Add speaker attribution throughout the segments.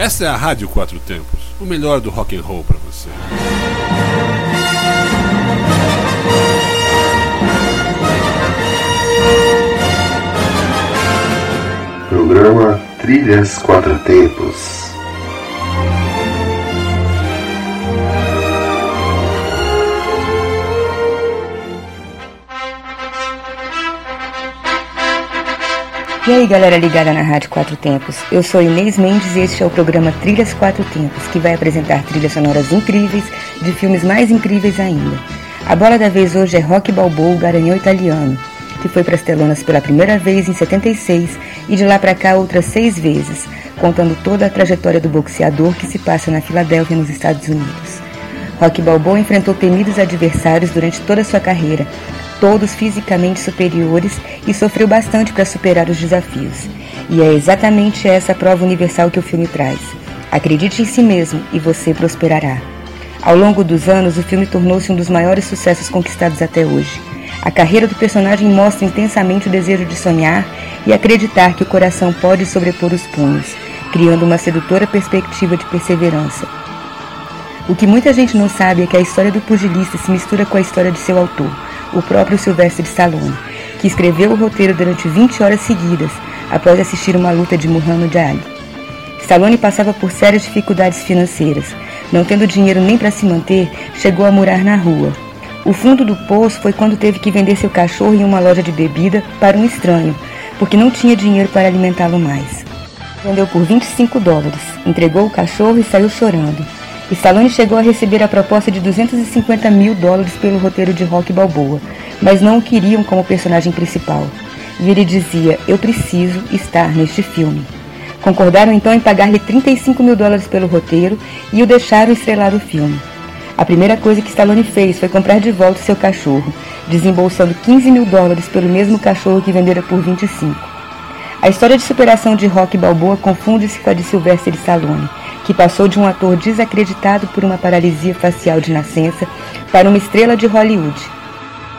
Speaker 1: Essa é a Rádio Quatro Tempos, o melhor do rock and roll para você.
Speaker 2: Programa Trilhas Quatro Tempos.
Speaker 3: E aí galera ligada na Rádio Quatro Tempos, eu sou Inês Mendes e este é o programa Trilhas Quatro Tempos, que vai apresentar trilhas sonoras incríveis de filmes mais incríveis ainda. A bola da vez hoje é Rock Balboa, o Garanhão Italiano, que foi para as telonas pela primeira vez em 76 e de lá para cá outras seis vezes, contando toda a trajetória do boxeador que se passa na Filadélfia, nos Estados Unidos. Rock Balboa enfrentou temidos adversários durante toda a sua carreira, todos fisicamente superiores e sofreu bastante para superar os desafios. E é exatamente essa prova universal que o filme traz. Acredite em si mesmo e você prosperará. Ao longo dos anos, o filme tornou-se um dos maiores sucessos conquistados até hoje. A carreira do personagem mostra intensamente o desejo de sonhar e acreditar que o coração pode sobrepor os punhos, criando uma sedutora perspectiva de perseverança. O que muita gente não sabe é que a história do pugilista se mistura com a história de seu autor, o próprio Sylvester Stallone, que escreveu o roteiro durante 20 horas seguidas após assistir uma luta de Muhammad Ali. Stallone passava por sérias dificuldades financeiras. Não tendo dinheiro nem para se manter, chegou a morar na rua. O fundo do poço foi quando teve que vender seu cachorro em uma loja de bebida para um estranho, porque não tinha dinheiro para alimentá-lo mais. Vendeu por 25 dólares, entregou o cachorro e saiu chorando. Stallone chegou a receber a proposta de 250 mil dólares pelo roteiro de Rock Balboa, mas não o queriam como personagem principal. E ele dizia: Eu preciso estar neste filme. Concordaram então em pagar-lhe 35 mil dólares pelo roteiro e o deixaram estrelar o filme. A primeira coisa que Stallone fez foi comprar de volta seu cachorro, desembolsando 15 mil dólares pelo mesmo cachorro que vendera por 25. A história de superação de Rock Balboa confunde-se com a de Sylvester Stallone que passou de um ator desacreditado por uma paralisia facial de nascença para uma estrela de Hollywood.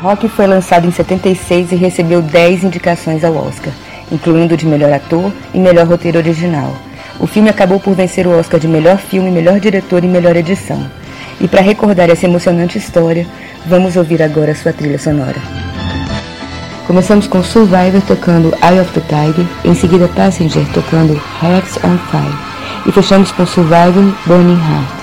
Speaker 3: Rock foi lançado em 76 e recebeu 10 indicações ao Oscar, incluindo de melhor ator e melhor roteiro original. O filme acabou por vencer o Oscar de melhor filme, melhor diretor e melhor edição. E para recordar essa emocionante história, vamos ouvir agora sua trilha sonora. Começamos com Survivor tocando Eye of the Tiger, em seguida Passenger tocando Hearts on Fire e fechamos com Surviving Burning Heart.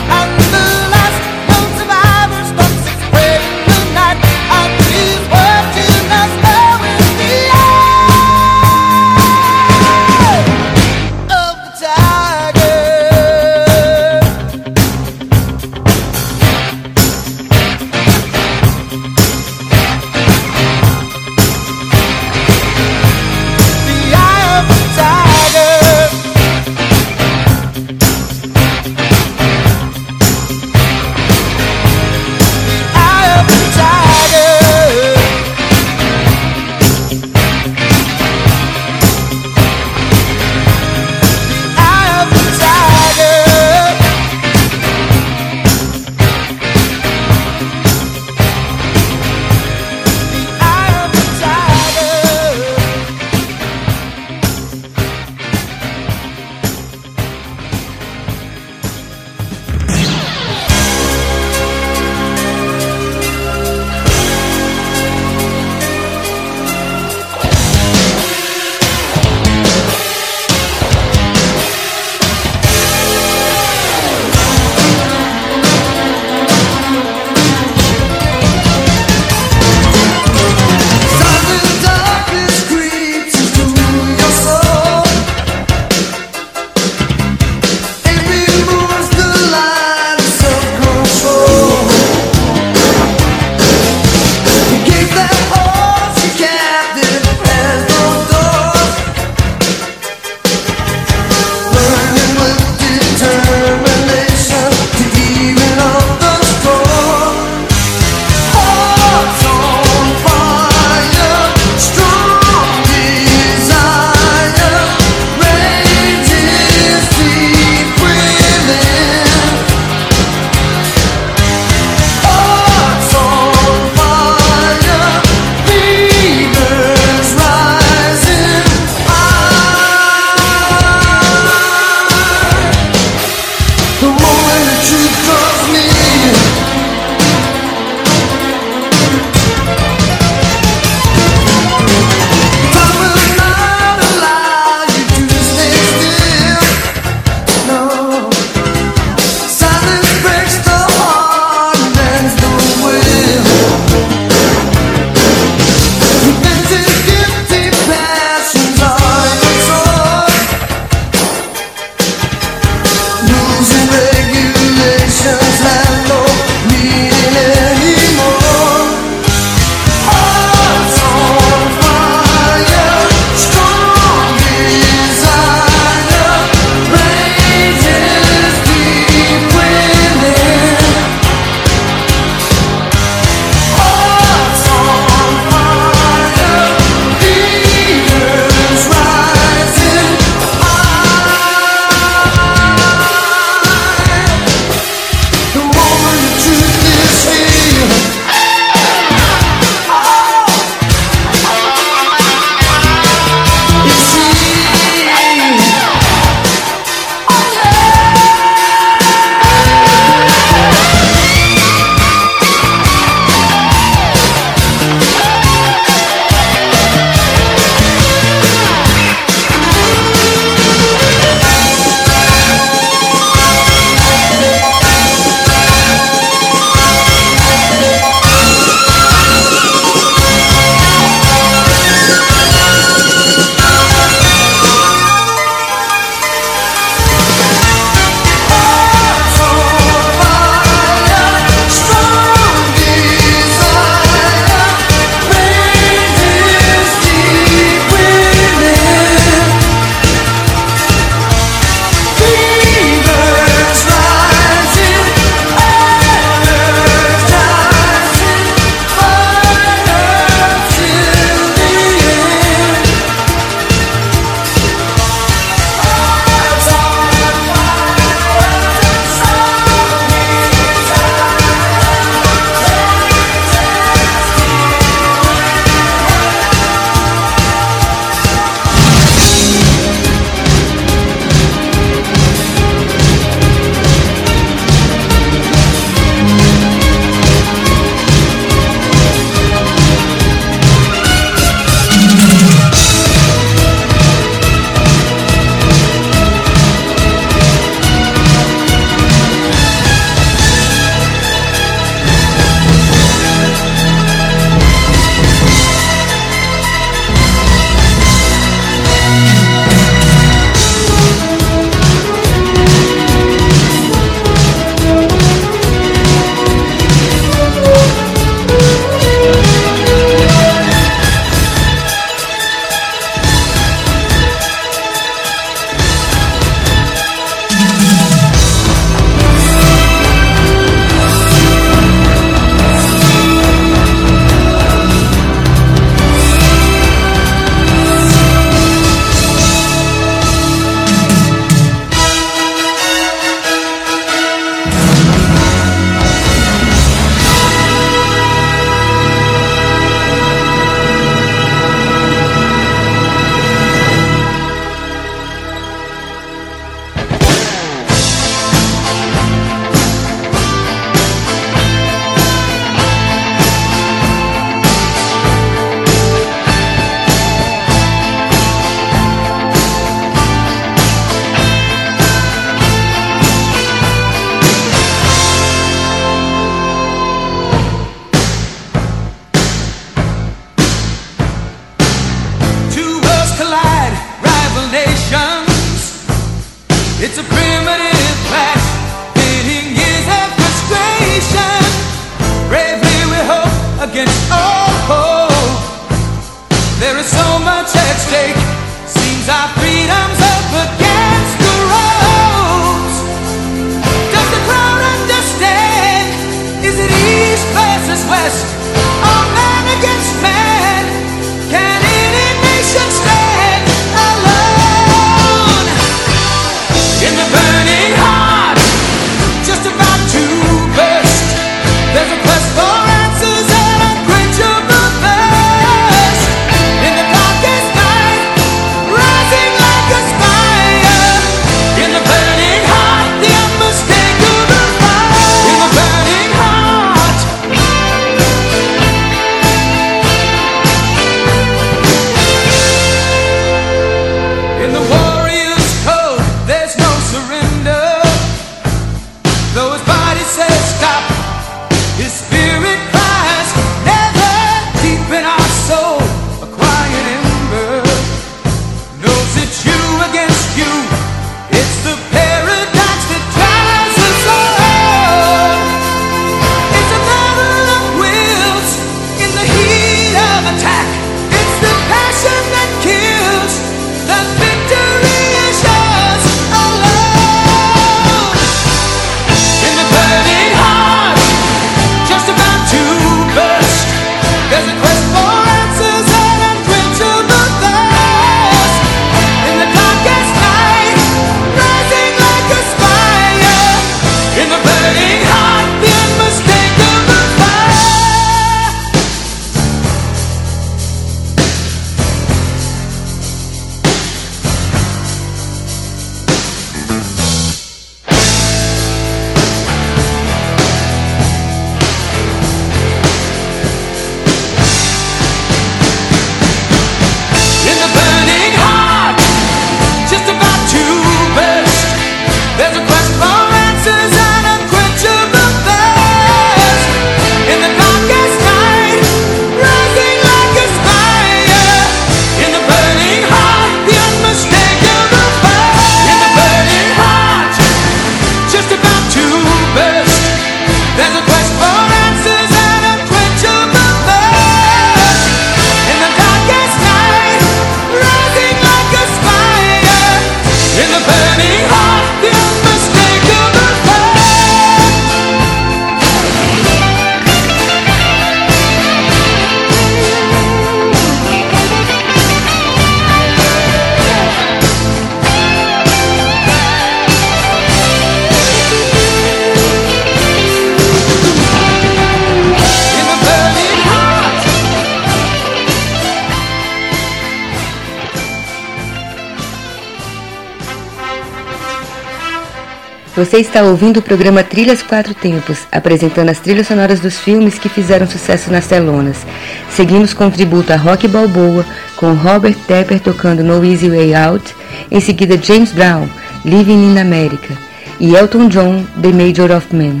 Speaker 4: Você está ouvindo o programa Trilhas Quatro Tempos, apresentando as trilhas sonoras dos filmes que fizeram sucesso nas telonas. Seguimos com o tributo a Rock Balboa, com Robert Tepper tocando No Easy Way Out, em seguida James Brown, Living in America, e Elton John, The Major of Men.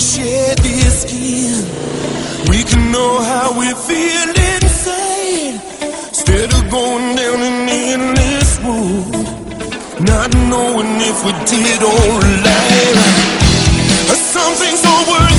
Speaker 4: Share this skin, we can know how we feel inside. Instead of going down an endless road, not knowing if we did or lied. Something's all worth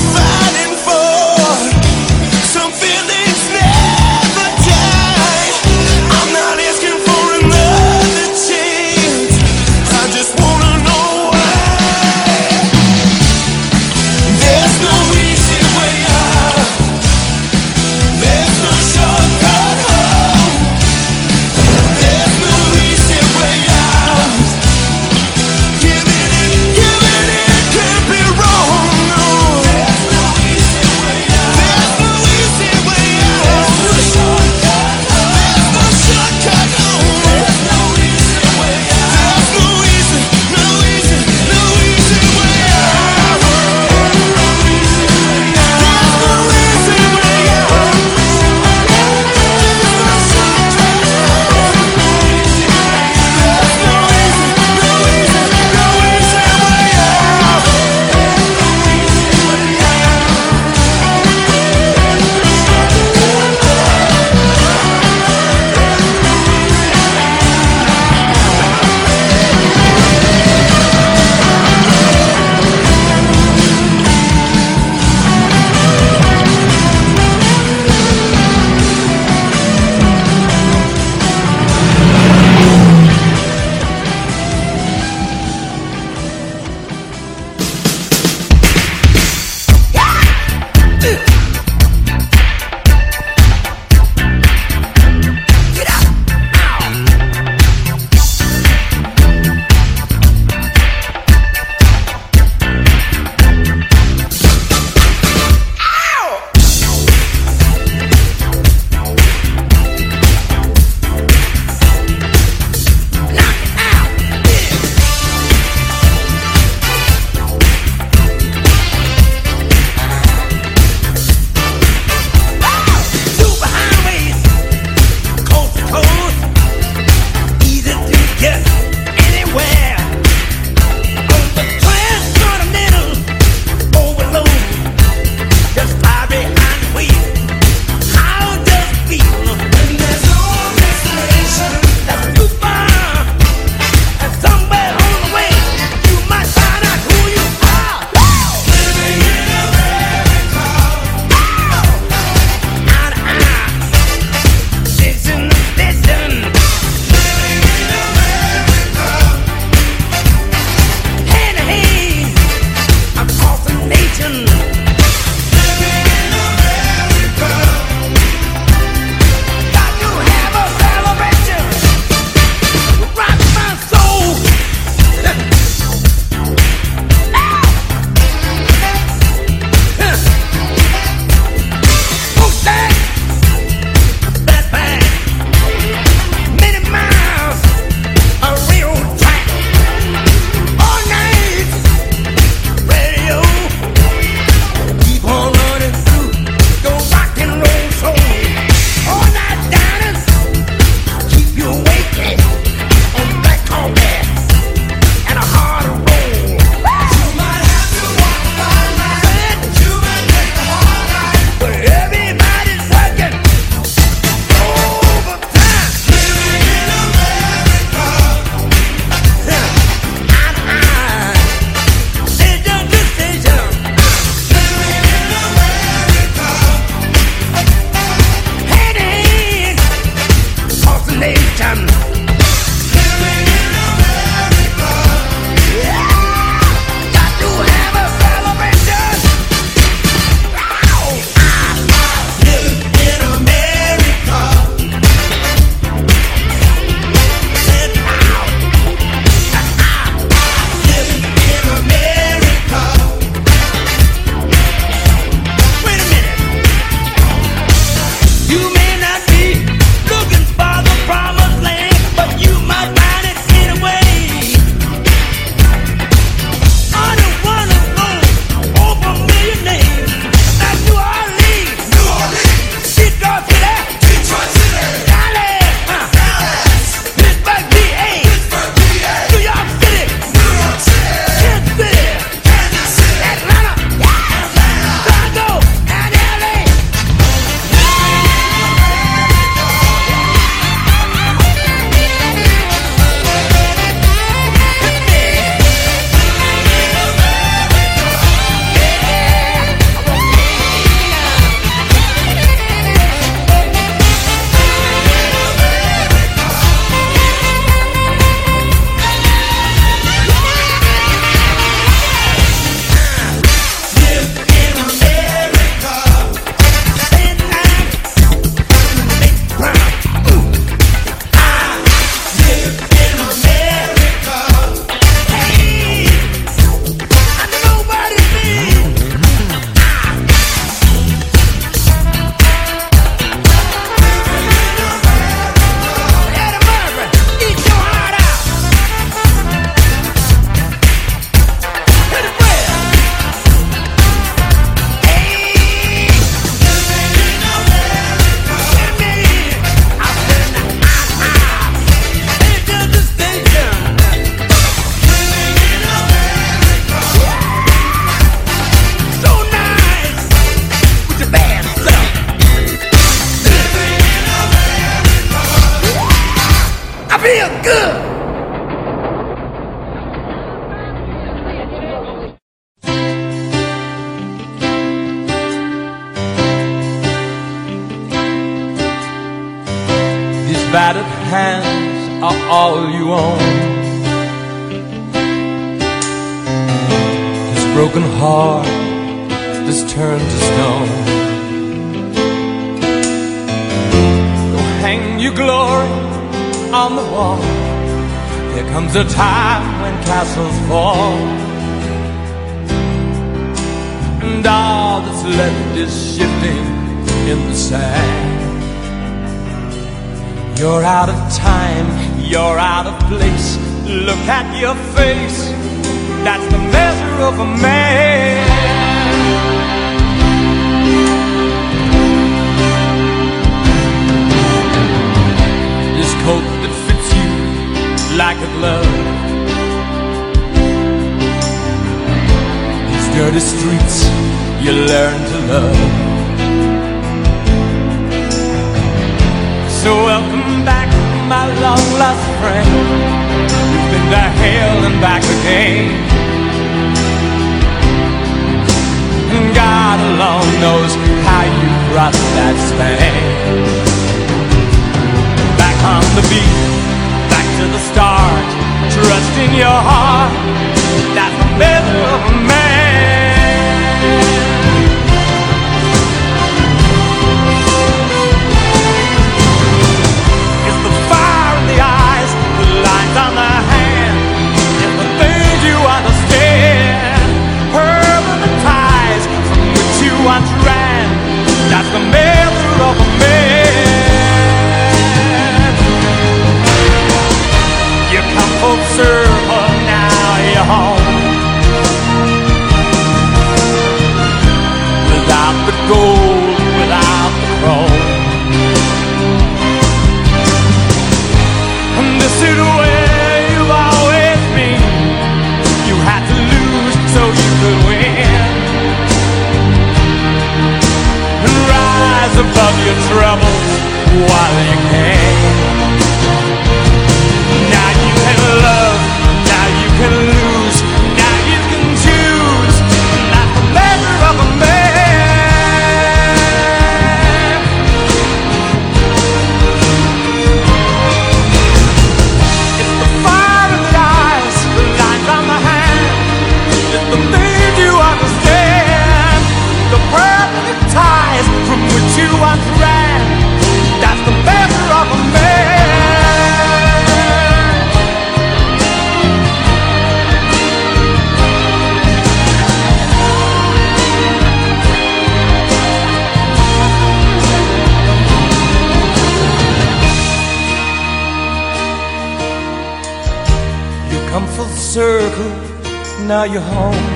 Speaker 5: you're home.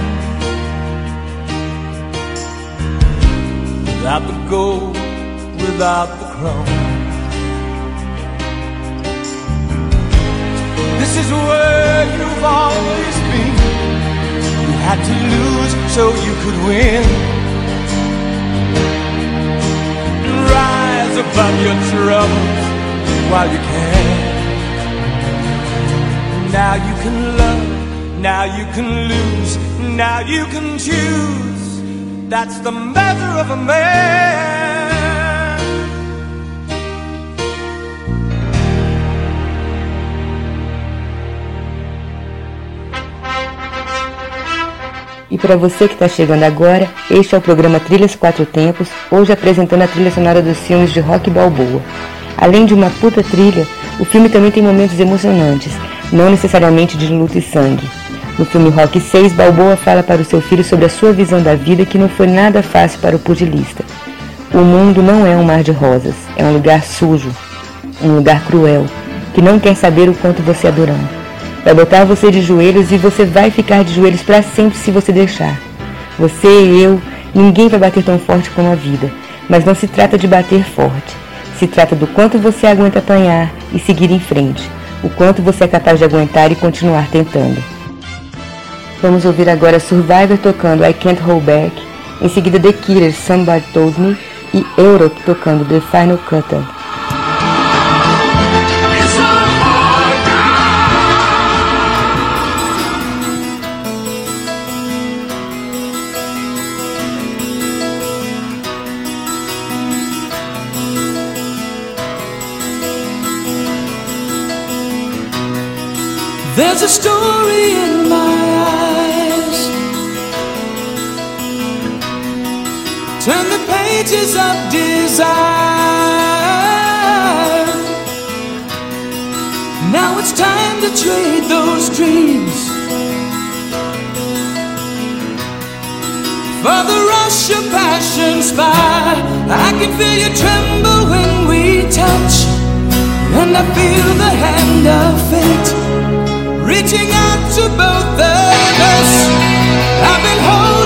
Speaker 5: Without the gold, without the crown. This is where you've always been. You had to lose so you could win. Rise above your troubles while you can. Now you can love, now you can lose, now you can choose. That's the measure of a man.
Speaker 3: E para você que está chegando agora, este é o programa Trilhas Quatro Tempos, hoje apresentando a trilha sonora dos filmes de Rock Balboa. Além de uma puta trilha, o filme também tem momentos emocionantes, não necessariamente de luta e sangue. No filme Rock 6, Balboa fala para o seu filho sobre a sua visão da vida que não foi nada fácil para o pugilista. O mundo não é um mar de rosas, é um lugar sujo, um lugar cruel, que não quer saber o quanto você é durão. Vai botar você de joelhos e você vai ficar de joelhos para sempre se você deixar. Você e eu, ninguém vai bater tão forte como a vida, mas não se trata de bater forte. Se trata do quanto você aguenta apanhar e seguir em frente o quanto você é capaz de aguentar e continuar tentando. Vamos ouvir agora Survivor tocando I Can't Hold Back, em seguida The Killers Somebody Told Me e Europe tocando The Final Cut.
Speaker 5: There's a story in my eyes. Turn the pages of desire. Now it's time to trade those dreams for the rush of passion's fire. I can feel you tremble when we touch, and I feel the hand of fate reaching out to both of us. I've been holding.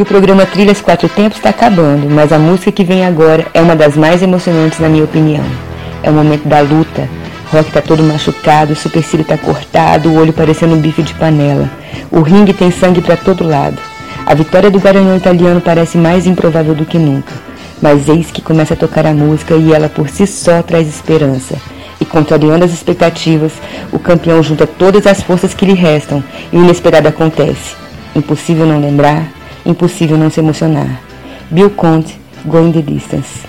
Speaker 3: E o programa Trilhas Quatro Tempos está acabando, mas a música que vem agora é uma das mais emocionantes na minha opinião. É o momento da luta. Rock tá todo machucado, o supercílio tá cortado, o olho parecendo um bife de panela. O ringue tem sangue para todo lado. A vitória do Garanhão italiano parece mais improvável do que nunca. Mas eis que começa a tocar a música e ela por si só traz esperança. E contrariando as expectativas, o campeão junta todas as forças que lhe restam e o inesperado acontece. Impossível não lembrar, impossível não se emocionar. Bill Conte, Going the Distance.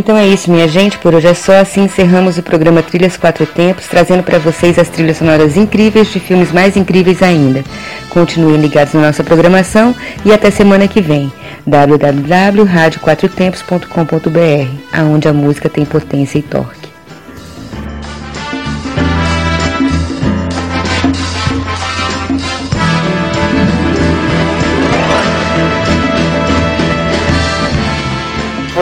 Speaker 3: Então é isso, minha gente. Por hoje é só. Assim encerramos o programa Trilhas Quatro Tempos, trazendo para vocês as trilhas sonoras incríveis de filmes mais incríveis ainda. Continuem ligados na nossa programação e até semana que vem. www.radioquatrotempos.com.br, aonde a música tem potência e torque.